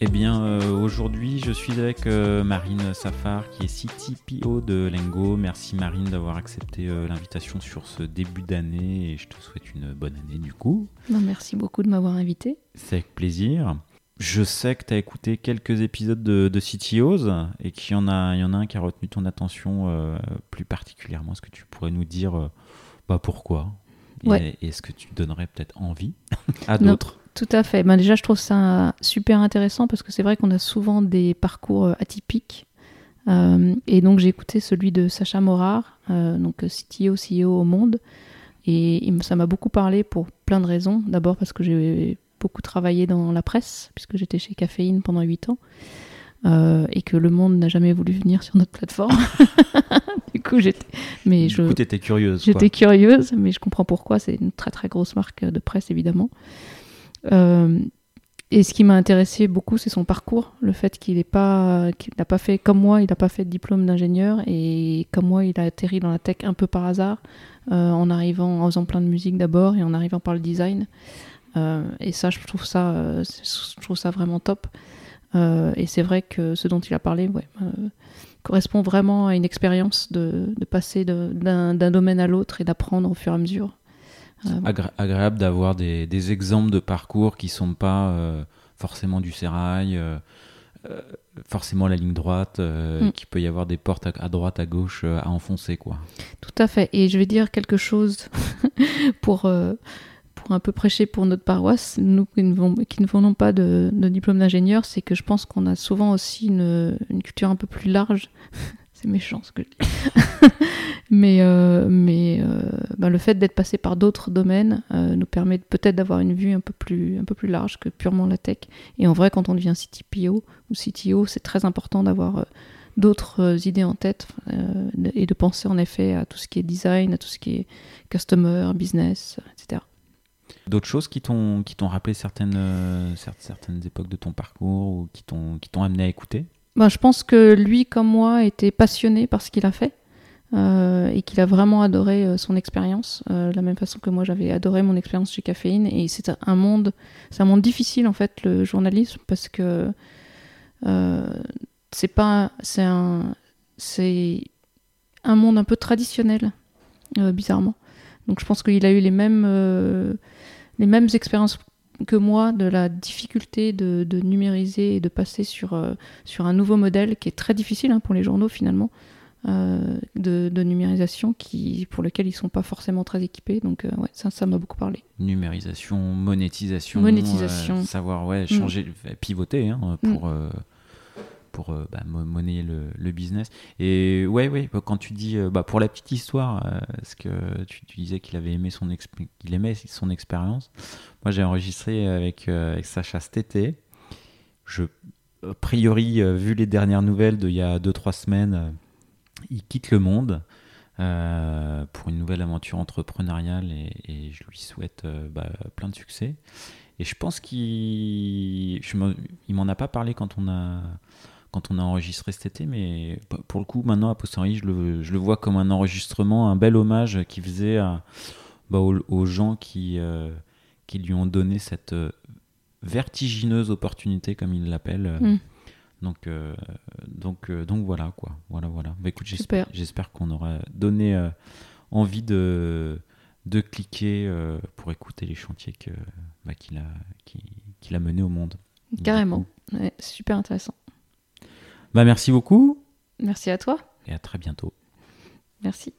Eh bien, euh, aujourd'hui, je suis avec euh, Marine Safar, qui est CTPO de Lengo. Merci Marine d'avoir accepté euh, l'invitation sur ce début d'année et je te souhaite une bonne année du coup. Ben, merci beaucoup de m'avoir invité. C'est avec plaisir. Je sais que tu as écouté quelques épisodes de, de CTOs et qu'il y, en a, il y en a un qui a retenu ton attention plus particulièrement. Est-ce que tu pourrais nous dire bah, pourquoi? Ouais. Et est-ce que tu donnerais peut-être envie à d'autres? Tout à fait. Ben déjà, je trouve ça super intéressant parce que c'est vrai qu'on a souvent des parcours euh, atypiques. Euh, et donc, j'ai écouté celui de Sacha Morard, euh, donc CTO, CEO au monde. Et ça m'a beaucoup parlé pour plein de raisons. D'abord parce que j'ai beaucoup travaillé dans la presse, puisque j'étais chez Caféine pendant 8 ans. euh, et que le monde n'a jamais voulu venir sur notre plateforme. du coup, j'étais. Mais Du je, coup, tu étais curieuse. J'étais curieuse, mais je comprends pourquoi. C'est une très très grosse marque de presse, évidemment. Euh, et ce qui m'a intéressé beaucoup, c'est son parcours. Le fait qu'il n'a pas, pas fait comme moi, il n'a pas fait de diplôme d'ingénieur. Et comme moi, il a atterri dans la tech un peu par hasard, euh, en arrivant, en faisant plein de musique d'abord et en arrivant par le design. Euh, et ça, je trouve ça, vraiment top. Et c'est vrai que ce dont il a parlé, correspond vraiment à une expérience de, passer d'un domaine à l'autre et d'apprendre au fur et à mesure. Euh, Agré- agréable d'avoir des, des exemples de parcours qui sont pas euh, forcément du sérail, euh, euh, forcément la ligne droite, euh, Mm. qu'il peut y avoir des portes à, à droite, à gauche euh, à enfoncer quoi. Tout à fait. Et je vais dire quelque chose pour, pour un peu prêcher pour notre paroisse, nous qui ne, vont- qui ne venons pas de, de diplôme d'ingénieur, c'est que je pense qu'on a souvent aussi une, une culture un peu plus large. C'est méchant ce que je dis. mais euh, mais euh, ben, le fait d'être passé par d'autres domaines euh, nous permet peut-être d'avoir une vue un peu, plus, un peu plus large que purement la tech. Et en vrai, quand on devient CTPO ou CTO, c'est très important d'avoir... d'autres idées en tête et de penser en effet à tout ce qui est design, à tout ce qui est customer, business, etc. D'autres choses qui t'ont rappelé certaines cer- certaines époques de ton parcours ou qui t'ont amené à écouter? Ben, je pense que lui, comme moi, était passionné par ce qu'il a fait euh, et qu'il a vraiment adoré euh, son expérience, euh, de la même façon que moi j'avais adoré mon expérience chez Caféine. Et c'est un monde, c'est un monde difficile en fait le journalisme parce que euh, c'est pas, c'est un, c'est un monde un peu traditionnel, euh, bizarrement. Donc je pense qu'il a eu les mêmes, euh, les mêmes expériences que moi de la difficulté de, de numériser et de passer sur, euh, sur un nouveau modèle qui est très difficile hein, pour les journaux finalement, euh, de, de numérisation qui, pour lequel ils sont pas forcément très équipés. Donc euh, ouais, ça, ça m'a beaucoup parlé. Numérisation, monétisation, Monétisation. savoir ouais changer, pivoter hein, pour euh, pour euh, bah, le, business. Et ouais, ouais, bah, quand tu dis, euh, bah, pour la petite histoire, euh, parce que tu, disais qu'il avait aimé son, qu'il aimait son expérience. Moi, j'ai enregistré avec, euh, avec Sacha cet été. Je, a priori, euh, vu les dernières nouvelles d'il y a 2-3 semaines, euh, il quitte le monde. euh, pour une nouvelle aventure entrepreneuriale et, je lui souhaite euh, bah, plein de succès. Et je pense qu'il m'en a pas parlé quand on a quand on a enregistré cet été, mais pour le coup, maintenant, à posteriori, je le, je le vois comme un enregistrement, un bel hommage qu'il faisait à, bah, aux, aux gens qui, euh, qui lui ont donné cette euh, vertigineuse opportunité, comme il l'appelle. Mm. Donc, euh, donc, euh, donc voilà, quoi. Voilà, voilà. Bah, écoute, j'espère, qu'on aura donné euh, envie de, de cliquer pour écouter les chantiers que, bah, qu'il a, menés au monde. Carrément. Ouais, super intéressant. Bah, merci beaucoup Merci à toi. et à très bientôt. Merci.